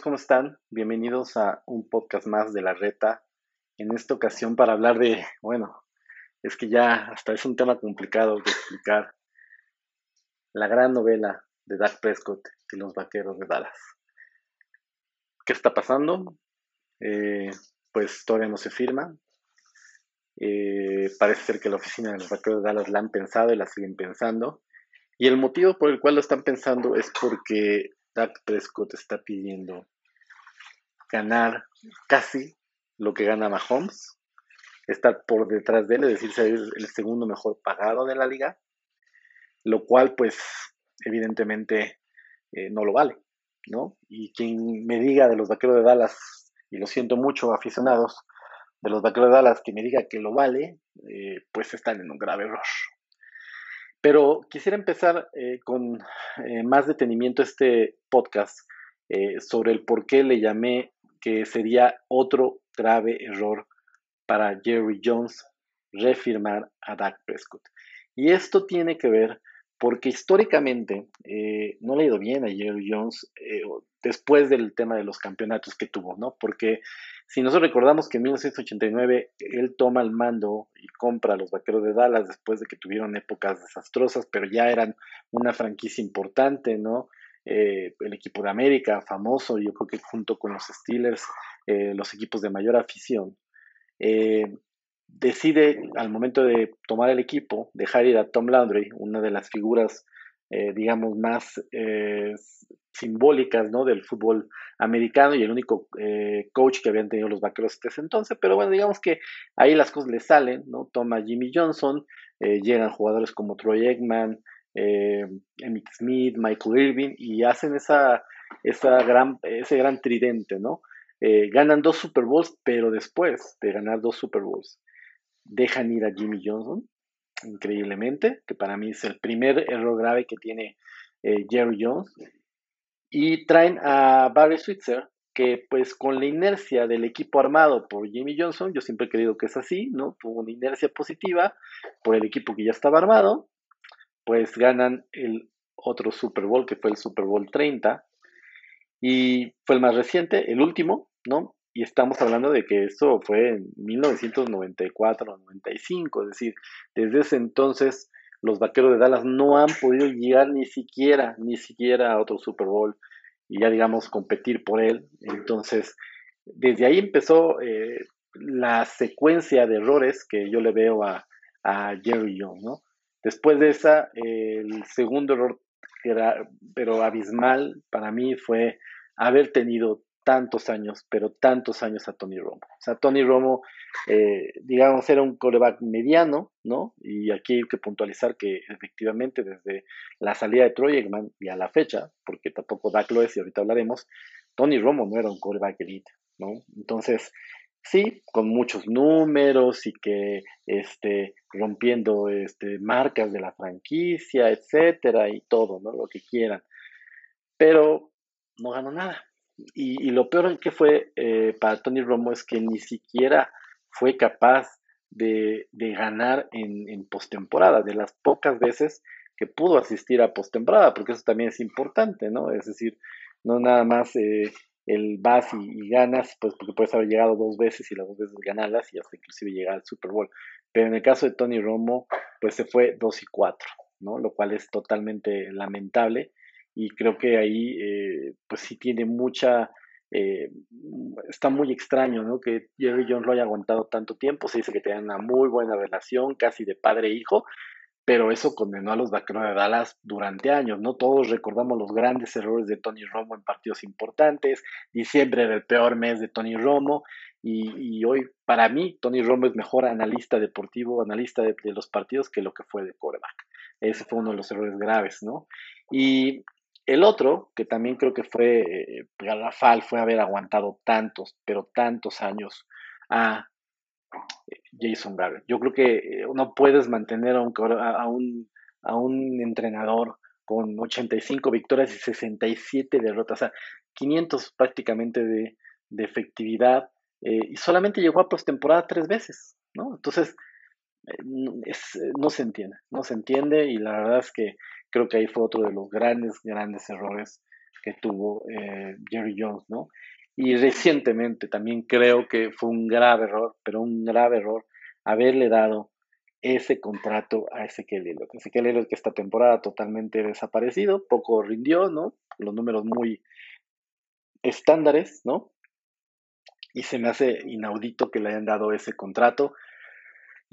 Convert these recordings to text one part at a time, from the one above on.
¿Cómo están? Bienvenidos a un podcast más de la reta. En esta ocasión para hablar de, bueno, es que ya hasta es un tema complicado de explicar. La gran novela de Dak Prescott y los Vaqueros de Dallas. ¿Qué está pasando? Eh, pues todavía no se firma. Eh, parece ser que la oficina de los Vaqueros de Dallas la han pensado y la siguen pensando. Y el motivo por el cual lo están pensando es porque Dak Prescott está pidiendo ganar casi lo que gana Mahomes, estar por detrás de él, es decir, ser el segundo mejor pagado de la liga, lo cual pues evidentemente eh, no lo vale, ¿no? Y quien me diga de los vaqueros de Dallas, y lo siento mucho aficionados de los vaqueros de Dallas, que me diga que lo vale, eh, pues están en un grave error. Pero quisiera empezar eh, con eh, más detenimiento este podcast eh, sobre el por qué le llamé que sería otro grave error para Jerry Jones refirmar a Dak Prescott. Y esto tiene que ver porque históricamente no le ha ido bien a Jerry Jones después del tema de los campeonatos que tuvo, ¿no? Porque si nosotros recordamos que en 1989 él toma el mando y compra a los Vaqueros de Dallas después de que tuvieron épocas desastrosas, pero ya eran una franquicia importante, ¿no? Eh, el equipo de América, famoso, yo creo que junto con los Steelers, eh, los equipos de mayor afición, eh, decide al momento de tomar el equipo dejar ir a Tom Landry, una de las figuras eh, digamos, más eh, simbólicas ¿no? del fútbol americano y el único eh, coach que habían tenido los vaqueros hasta ese entonces. Pero bueno, digamos que ahí las cosas le salen, ¿no? Toma Jimmy Johnson, llegan jugadores como Troy Eggman, Emmitt Smith, Michael Irving y hacen esa, esa gran, ese gran tridente, ¿no? ganan dos Super Bowls, pero después de ganar dos Super Bowls, dejan ir a Jimmy Johnson increíblemente, que para mí es el primer error grave que tiene eh, Jerry Jones. Y traen a Barry Switzer, que pues con la inercia del equipo armado por Jimmy Johnson, yo siempre he creído que es así, ¿no? Tuvo una inercia positiva por el equipo que ya estaba armado, pues ganan el otro Super Bowl, que fue el Super Bowl 30, y fue el más reciente, el último, ¿no? Y estamos hablando de que eso fue en 1994-95, es decir, desde ese entonces los Vaqueros de Dallas no han podido llegar ni siquiera, ni siquiera a otro Super Bowl y ya digamos competir por él. Entonces, desde ahí empezó eh, la secuencia de errores que yo le veo a, a Jerry Jones, ¿no? Después de esa, el segundo error, pero abismal para mí, fue haber tenido tantos años, pero tantos años a Tony Romo. O sea, Tony Romo, eh, digamos, era un coreback mediano, ¿no? Y aquí hay que puntualizar que efectivamente desde la salida de Troy Eggman y a la fecha, porque tampoco Dak lo es y ahorita hablaremos, Tony Romo no era un coreback elite, ¿no? Entonces, sí, con muchos números y que este, rompiendo este, marcas de la franquicia, etcétera, y todo, ¿no? Lo que quieran. Pero no ganó nada, y, lo peor que fue eh, para Tony Romo es que ni siquiera fue capaz de, ganar en, en postemporada, de las pocas veces que pudo asistir a postemporada, porque eso también es importante, ¿no? Es decir, no nada más eh, el vas y, ganas, pues porque puedes haber llegado dos veces y las dos veces ganarlas y hasta inclusive llegar al Super Bowl. Pero en el caso de Tony Romo, pues se fue 2 y 4, ¿no? Lo cual es totalmente lamentable y creo que ahí eh, pues sí tiene mucha, eh, está muy extraño, ¿no? Que Jerry Jones lo haya aguantado tanto tiempo, se dice que tenían una muy buena relación, casi de padre e hijo, pero eso condenó a los Vaqueros de Dallas durante años, ¿no? Todos recordamos los grandes errores de Tony Romo en partidos importantes, diciembre era el peor mes de Tony Romo, y, hoy para mí Tony Romo es mejor analista deportivo, analista de, de los partidos que lo que fue de quarterback. Ese fue uno de los errores graves, ¿no? Y el otro, que también creo que fue eh, garrafal, fue haber aguantado tantos, pero tantos años a eh, Jason Garrett. Yo creo que eh, no puedes mantener a un, a un, a un entrenador con 85 victorias y 67 derrotas, o sea, 500 prácticamente de, de efectividad, y solamente llegó a postemporada tres veces, ¿no? Entonces, no se entiende, no se entiende, y la verdad es que Creo que ahí fue otro de los grandes, grandes errores que tuvo eh, Jerry Jones, ¿no? Y recientemente también creo que fue un grave error, pero un grave error haberle dado ese contrato a Ezequiel Elliott. Ezequiel Elliott que esta temporada totalmente desaparecido, poco rindió, ¿no? Los números muy estándares, ¿no? Y se me hace inaudito que le hayan dado ese contrato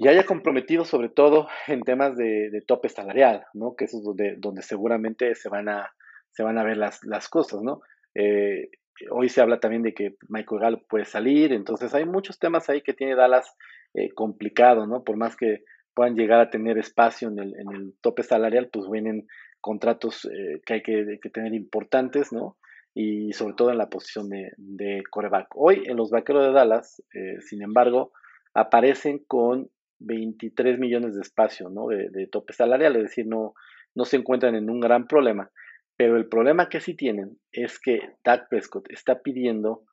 y haya comprometido sobre todo en temas de, tope salarial, ¿no? Que eso es donde, donde seguramente se van a, se van a ver las, las cosas, ¿no? Eh, hoy se habla también de que Michael Gallup puede salir, entonces hay muchos temas ahí que tiene Dallas eh, complicado, ¿no? Por más que puedan llegar a tener espacio en el, en el tope salarial, pues vienen contratos eh, que hay que, tener importantes, ¿no? Y sobre todo en la posición de, de coreback. Hoy en los vaqueros de Dallas, sin embargo, aparecen con 23 millones de espacio, ¿no? De, de, tope salarial, es decir, no, no se encuentran en un gran problema. Pero el problema que sí tienen es que Dak Prescott está pidiendo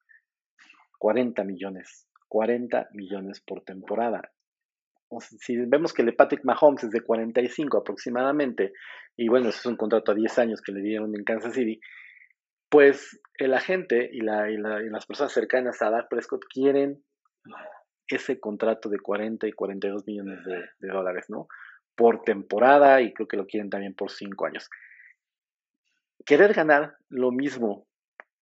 40 millones, 40 millones por temporada si vemos que el de Patrick Mahomes es de 45 aproximadamente, y bueno, ese es un contrato a 10 años que le dieron en Kansas City, pues el agente y, la, y, las personas cercanas a Dak Prescott quieren ese contrato de 40 y 42 millones de, dólares, ¿no? Por temporada y creo que lo quieren también por 5 años. Querer ganar lo mismo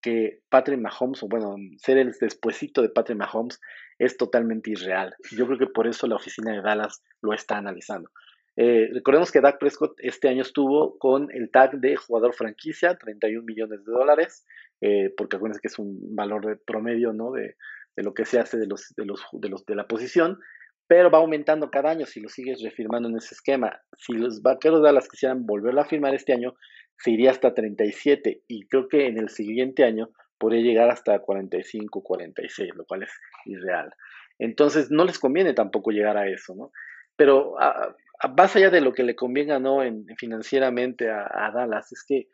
que Patrick Mahomes, o bueno, ser el despuesito de Patrick Mahomes, es totalmente irreal. Yo creo que por eso la oficina de Dallas lo está analizando. Eh, recordemos que Dak Prescott este año estuvo con el tag de jugador franquicia, 31 millones de dólares, eh, porque acuérdense que es un valor de promedio ¿no? de, de, lo que se hace de, los, de, los, de, los, de la posición, pero va aumentando cada año si lo sigues refirmando en ese esquema. Si los vaqueros de Dallas quisieran volverlo a firmar este año, se iría hasta 37 y creo que en el siguiente año podría llegar hasta 45, 46, lo cual es irreal. Entonces no les conviene tampoco llegar a eso, ¿no? Pero a, más allá de lo que le convenga, ¿no? En, financieramente a, Dallas, es que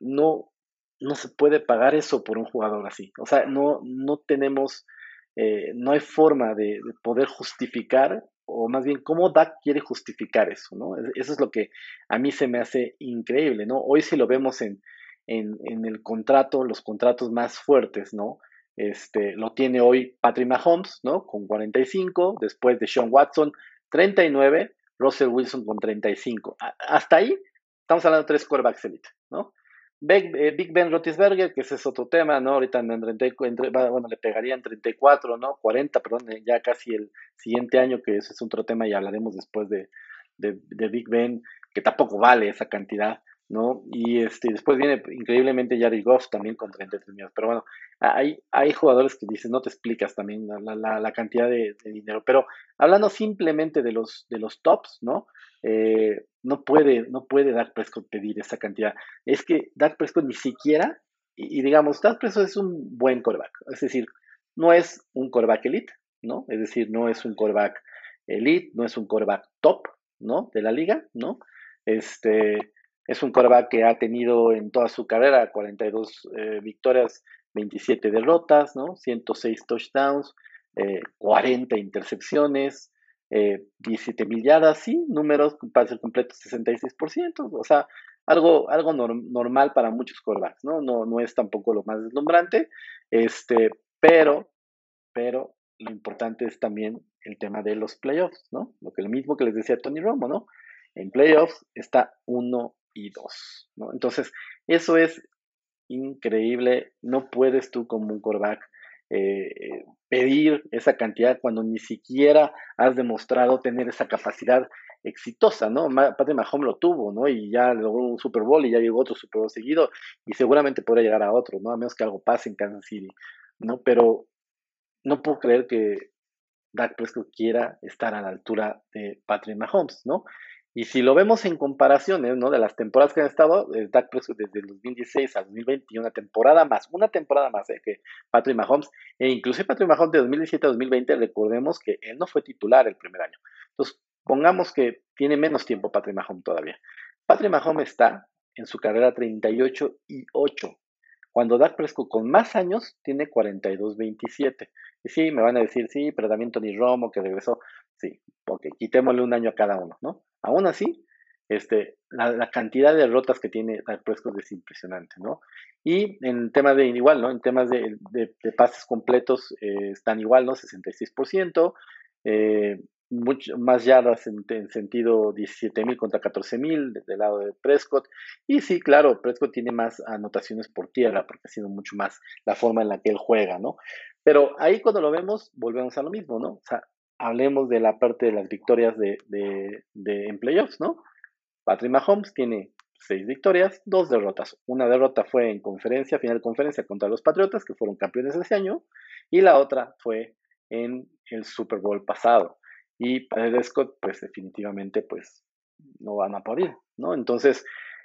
no, no se puede pagar eso por un jugador así. O sea, no, no tenemos, eh, no hay forma de, de poder justificar o más bien cómo Dak quiere justificar eso, ¿no? Eso es lo que a mí se me hace increíble, ¿no? Hoy si lo vemos en, en, en el contrato, los contratos más fuertes, ¿no? Este, lo tiene hoy Patrick Mahomes, ¿no? Con 45, después de Sean Watson, 39, Russell Wilson con 35. hasta ahí estamos hablando de tres quarterbacks elite, ¿no? Eh, Big, Ben Roethlisberger, que ese es otro tema, ¿no? Ahorita en, bueno, le pegarían 34, ¿no? 40, perdón, eh, ya casi el siguiente año, que ese es otro tema y hablaremos después de, de, de Big Ben, que tampoco vale esa cantidad. ¿No? Y este, después viene increíblemente Jared Goff también con 33 millones. Pero bueno, hay, hay jugadores que dicen, no te explicas también la, la, cantidad de, dinero. Pero hablando simplemente de los, de los tops, ¿no? Eh, no puede, no puede Dak Prescott pedir esa cantidad. Es que Dak Prescott ni siquiera, y, digamos, Dak Prescott es un buen coreback. Es decir, no es un coreback elite, ¿no? Es decir, no es un coreback elite, no es un coreback top, ¿no? De la liga, ¿no? Este, es un quarterback que ha tenido en toda su carrera 42 eh, victorias, 27 derrotas, ¿no? 106 touchdowns, 40 eh, intercepciones, 17 eh, milladas, sí, números, pase completo 66%, o sea, algo, algo normal para muchos quarterbacks, ¿no? ¿no? No es tampoco lo más deslumbrante, este, pero, pero lo importante es también el tema de los playoffs, ¿no? Lo que lo mismo que les decía Tony Romo, ¿no? En playoffs está uno y ¿no? Entonces, eso es increíble. No puedes tú como un coreback eh, pedir esa cantidad cuando ni siquiera has demostrado tener esa capacidad exitosa, ¿no? Patrick Mahomes lo tuvo, ¿no? Y ya logró un Super Bowl y ya llegó otro Super Bowl seguido y seguramente podrá llegar a otro, ¿no? A menos que algo pase en Kansas City, ¿no? Pero no puedo creer que Dak Prescott quiera estar a la altura de Patrick Mahomes, ¿no? Y si lo vemos en comparaciones, ¿no? De las temporadas que han estado, eh, Dak Prescott desde el 2016 al 2021, una temporada más, una temporada más ¿eh? que Patrick Mahomes, e incluso Patrick Mahomes de 2017 a 2020, recordemos que él no fue titular el primer año. Entonces, pongamos que tiene menos tiempo Patrick Mahomes todavía. Patrick Mahomes está en su carrera 38 y 8, cuando Dak Prescott con más años tiene 42-27. Y sí, me van a decir, sí, pero también Tony Romo que regresó. Sí, ok, quitémosle un año a cada uno, ¿no? Aún así, Este, la, cantidad de derrotas que tiene Prescott es impresionante, ¿no? Y en temas de igual, ¿no? En temas de, pases completos eh, están igual, ¿no? 66%, eh, mucho más yardas en, sentido 17.000 contra 14.000 del lado de Prescott. Y sí, claro, Prescott tiene más anotaciones por tierra porque ha sido mucho más la forma en la que él juega, ¿no? Pero ahí cuando lo vemos, volvemos a lo mismo, ¿no? O sea, hablemos de la parte de las victorias de, de, de en playoffs, ¿no? Patrick Mahomes tiene seis victorias, dos derrotas. Una derrota fue en conferencia, final conferencia contra los Patriotas, que fueron campeones ese año, y la otra fue en el Super Bowl pasado. Y para Scott, pues definitivamente, pues no van a poder, ¿no? Entonces,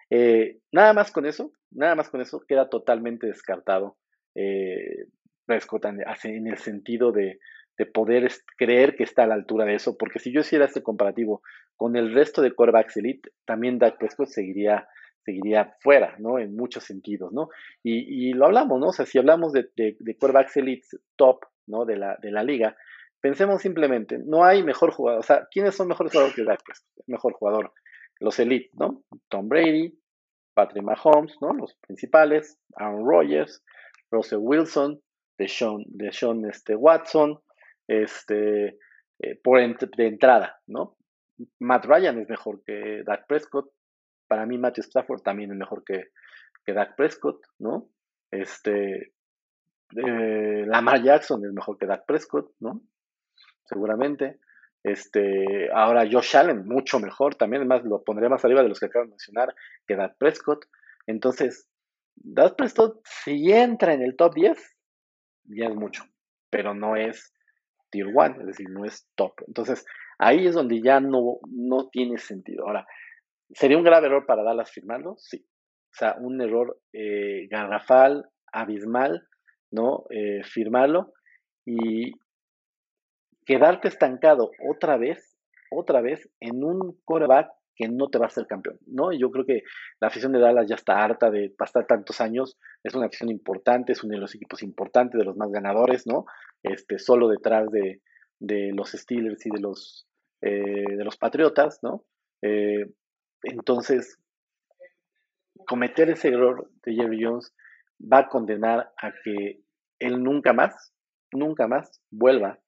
eh, nada más con eso, nada más con eso, queda totalmente descartado eh, Prescott en el sentido de, de poder creer que está a la altura de eso, porque si yo hiciera este comparativo con el resto de quarterbacks elite, también Dak Prescott seguiría, seguiría fuera, ¿no? En muchos sentidos, ¿no? Y, lo hablamos, ¿no? O sea, si hablamos de, de, de top, ¿no? De la, de la liga, pensemos simplemente, no hay mejor jugador, o sea, ¿quiénes son mejores jugadores que Dak Prescott? Mejor jugador, los elite, ¿no? Tom Brady, Patrick Mahomes, ¿no? Los principales, Aaron Rodgers, Russell Wilson, Deshaun, Deshaun este, Watson, este, eh, por de entrada, ¿no? Matt Ryan es mejor que Dak Prescott. Para mí, Matthew Stafford también es mejor que, que Dak Prescott, ¿no? Este, eh, Lamar Jackson es mejor que Dak Prescott, ¿no? Seguramente. Este, ahora Josh Allen, mucho mejor también, además lo pondría más arriba de los que acabo de mencionar que Dak Prescott. Entonces, Dak Prescott, si entra en el top 10, ya es mucho, pero no es tier 1, es decir, no es top. Entonces, ahí es donde ya no, no tiene sentido. Ahora, ¿sería un grave error para Dallas firmarlo? Sí. O sea, un error eh, garrafal, abismal, ¿no? Eh, firmarlo y quedarte estancado otra vez, otra vez, en un coreback que no te va a hacer campeón, ¿no? yo creo que la afición de Dallas ya está harta de pasar tantos años, es una afición importante, es uno de los equipos importantes, de los más ganadores, ¿no? Este, solo detrás de, los Steelers y de los, eh, de los Patriotas, ¿no? Eh, entonces, cometer ese error de Jerry Jones va a condenar a que él nunca más, nunca más vuelva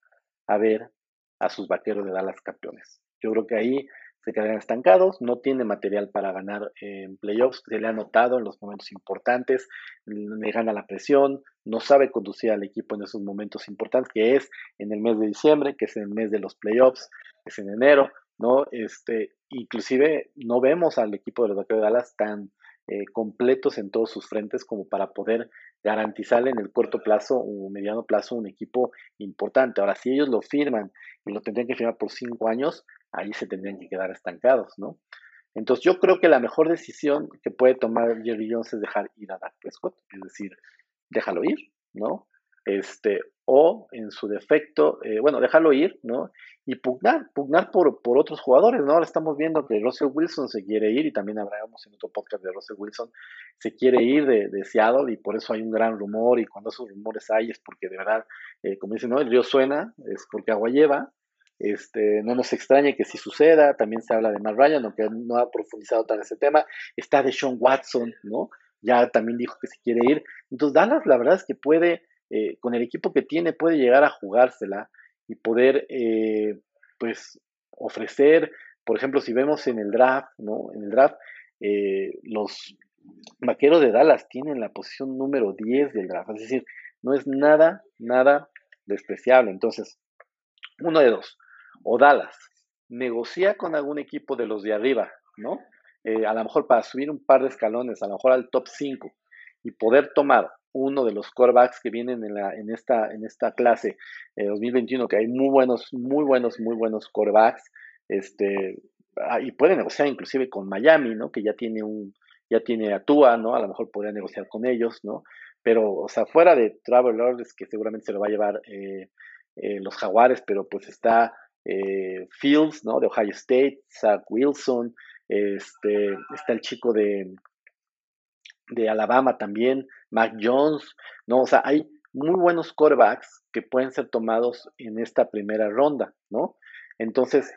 a ver a sus vaqueros de Dallas campeones. Yo creo que ahí se quedan estancados, no tiene material para ganar en playoffs, se le ha notado en los momentos importantes, le gana la presión, no sabe conducir al equipo en esos momentos importantes, que es en el mes de diciembre, que es en el mes de los playoffs, que es en enero, ¿no? Este, inclusive no vemos al equipo de los Vaqueros de Dallas tan eh, completos en todos sus frentes como para poder garantizarle en el corto plazo o mediano plazo un equipo importante. Ahora, si ellos lo firman y lo tendrían que firmar por cinco años, ahí se tendrían que quedar estancados, ¿no? Entonces yo creo que la mejor decisión que puede tomar Jerry Jones es dejar ir a Dak Prescott, es decir, déjalo ir, ¿no? Este, o en su defecto, eh, bueno, déjalo ir, ¿no? Y pugnar, pugnar por, por otros jugadores, ¿no? Ahora estamos viendo que Russell Wilson se quiere ir, y también hablábamos en otro podcast de Russell Wilson, se quiere ir de, de Seattle, y por eso hay un gran rumor, y cuando esos rumores hay es porque de verdad, eh, como dicen, ¿no? El río suena, es porque agua lleva, este, no nos extrañe que si suceda, también se habla de Matt Ryan, aunque no ha profundizado tan ese tema, está de Sean Watson, ¿no? Ya también dijo que se quiere ir. Entonces Dallas la verdad es que puede, eh, con el equipo que tiene, puede llegar a jugársela y poder, eh, pues, ofrecer, por ejemplo, si vemos en el draft, ¿no? En el draft, eh, los vaqueros de Dallas tienen la posición número 10 del draft, es decir, no es nada, nada despreciable. Entonces, uno de dos, o Dallas negocia con algún equipo de los de arriba, ¿no? Eh, a lo mejor para subir un par de escalones, a lo mejor al top 5 y poder tomar uno de los corebacks que vienen en, la, en, esta, en esta clase 2021, que hay muy buenos, muy buenos, muy buenos corebacks, este, ah, y puede negociar inclusive con Miami, ¿no? Que ya tiene un, ya tiene a Tua, ¿no? A lo mejor podría negociar con ellos, ¿no? Pero, o sea, fuera de Travelers, que seguramente se lo va a llevar eh, eh, los Jaguares, pero pues está eh, Fields, ¿no? De Ohio State, Zach Wilson, este, está el chico de, de Alabama también, Mac Jones, ¿no? O sea, hay muy buenos quarterbacks que pueden ser tomados en esta primera ronda, ¿no? Entonces,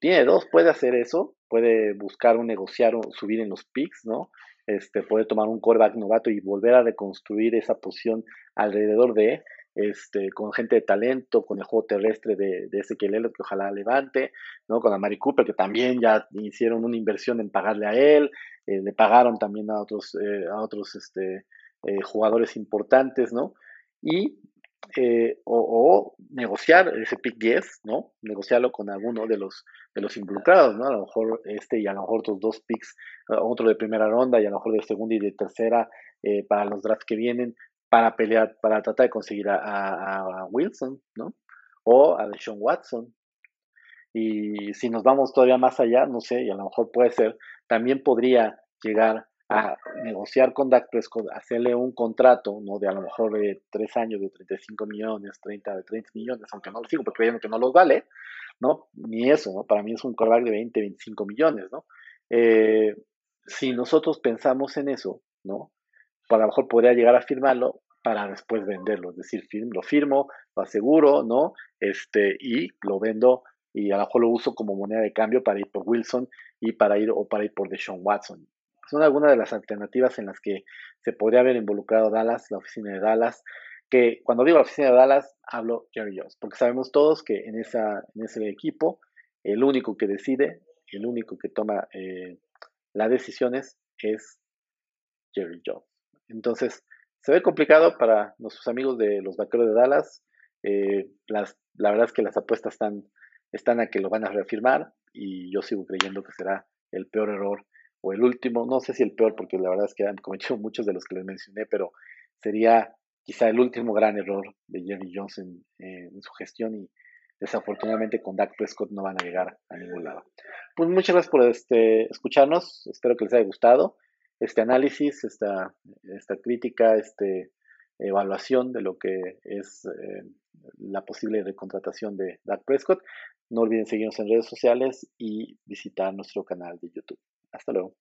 tiene dos, puede hacer eso, puede buscar o negociar o subir en los picks, ¿no? Este, puede tomar un coreback novato y volver a reconstruir esa posición alrededor de, este, con gente de talento, con el juego terrestre de, de Ezequiel Elliott, que ojalá levante, ¿no? Con Amari Cooper, que también ya hicieron una inversión en pagarle a él, eh, le pagaron también a otros, eh, a otros este, eh, jugadores importantes, ¿no? Y eh, o, negociar ese pick 10, ¿no? Negociarlo con alguno de los, de los involucrados, ¿no? A lo mejor este y a lo mejor otros dos picks, otro de primera ronda y a lo mejor de segunda y de tercera eh, para los drafts que vienen, para pelear, para tratar de conseguir a, Wilson, ¿no? O a Deshaun Watson. Y si nos vamos todavía más allá, no sé, y a lo mejor puede ser, también podría llegar a negociar con Dak Prescott, hacerle un contrato, ¿no? De a lo mejor de tres años, de 35 millones, 30, de 30 millones, aunque no lo sigo porque creyendo que no los vale, ¿no? Ni eso, ¿no? Para mí es un quarterback de 20, 25 millones, ¿no? Eh, si nosotros pensamos en eso, ¿no? Pues a lo mejor podría llegar a firmarlo para después venderlo, es decir, lo firmo, lo aseguro, ¿no? Este, y lo vendo y a lo mejor lo uso como moneda de cambio para ir por Wilson y para ir o para ir por Deshaun Watson son algunas de las alternativas en las que se podría haber involucrado Dallas, la oficina de Dallas, que cuando digo oficina de Dallas hablo Jerry Jones, porque sabemos todos que en, esa, en ese equipo el único que decide, el único que toma eh, las decisiones es Jerry Jones. Entonces, se ve complicado para nuestros amigos de los vaqueros de Dallas. Eh, la verdad es que las apuestas están, están a que lo van a reafirmar y yo sigo creyendo que será el peor error o el último, no sé si el peor, porque la verdad es que han cometido muchos de los que les mencioné, pero sería quizá el último gran error de Jerry Jones en, su gestión y desafortunadamente con Dak Prescott no van a llegar a ningún lado. Pues muchas gracias por este, escucharnos, espero que les haya gustado este análisis, esta, esta crítica, este evaluación de lo que es eh, la posible recontratación de Dak Prescott. No olviden seguirnos en redes sociales y visitar nuestro canal de YouTube. Hasta luego.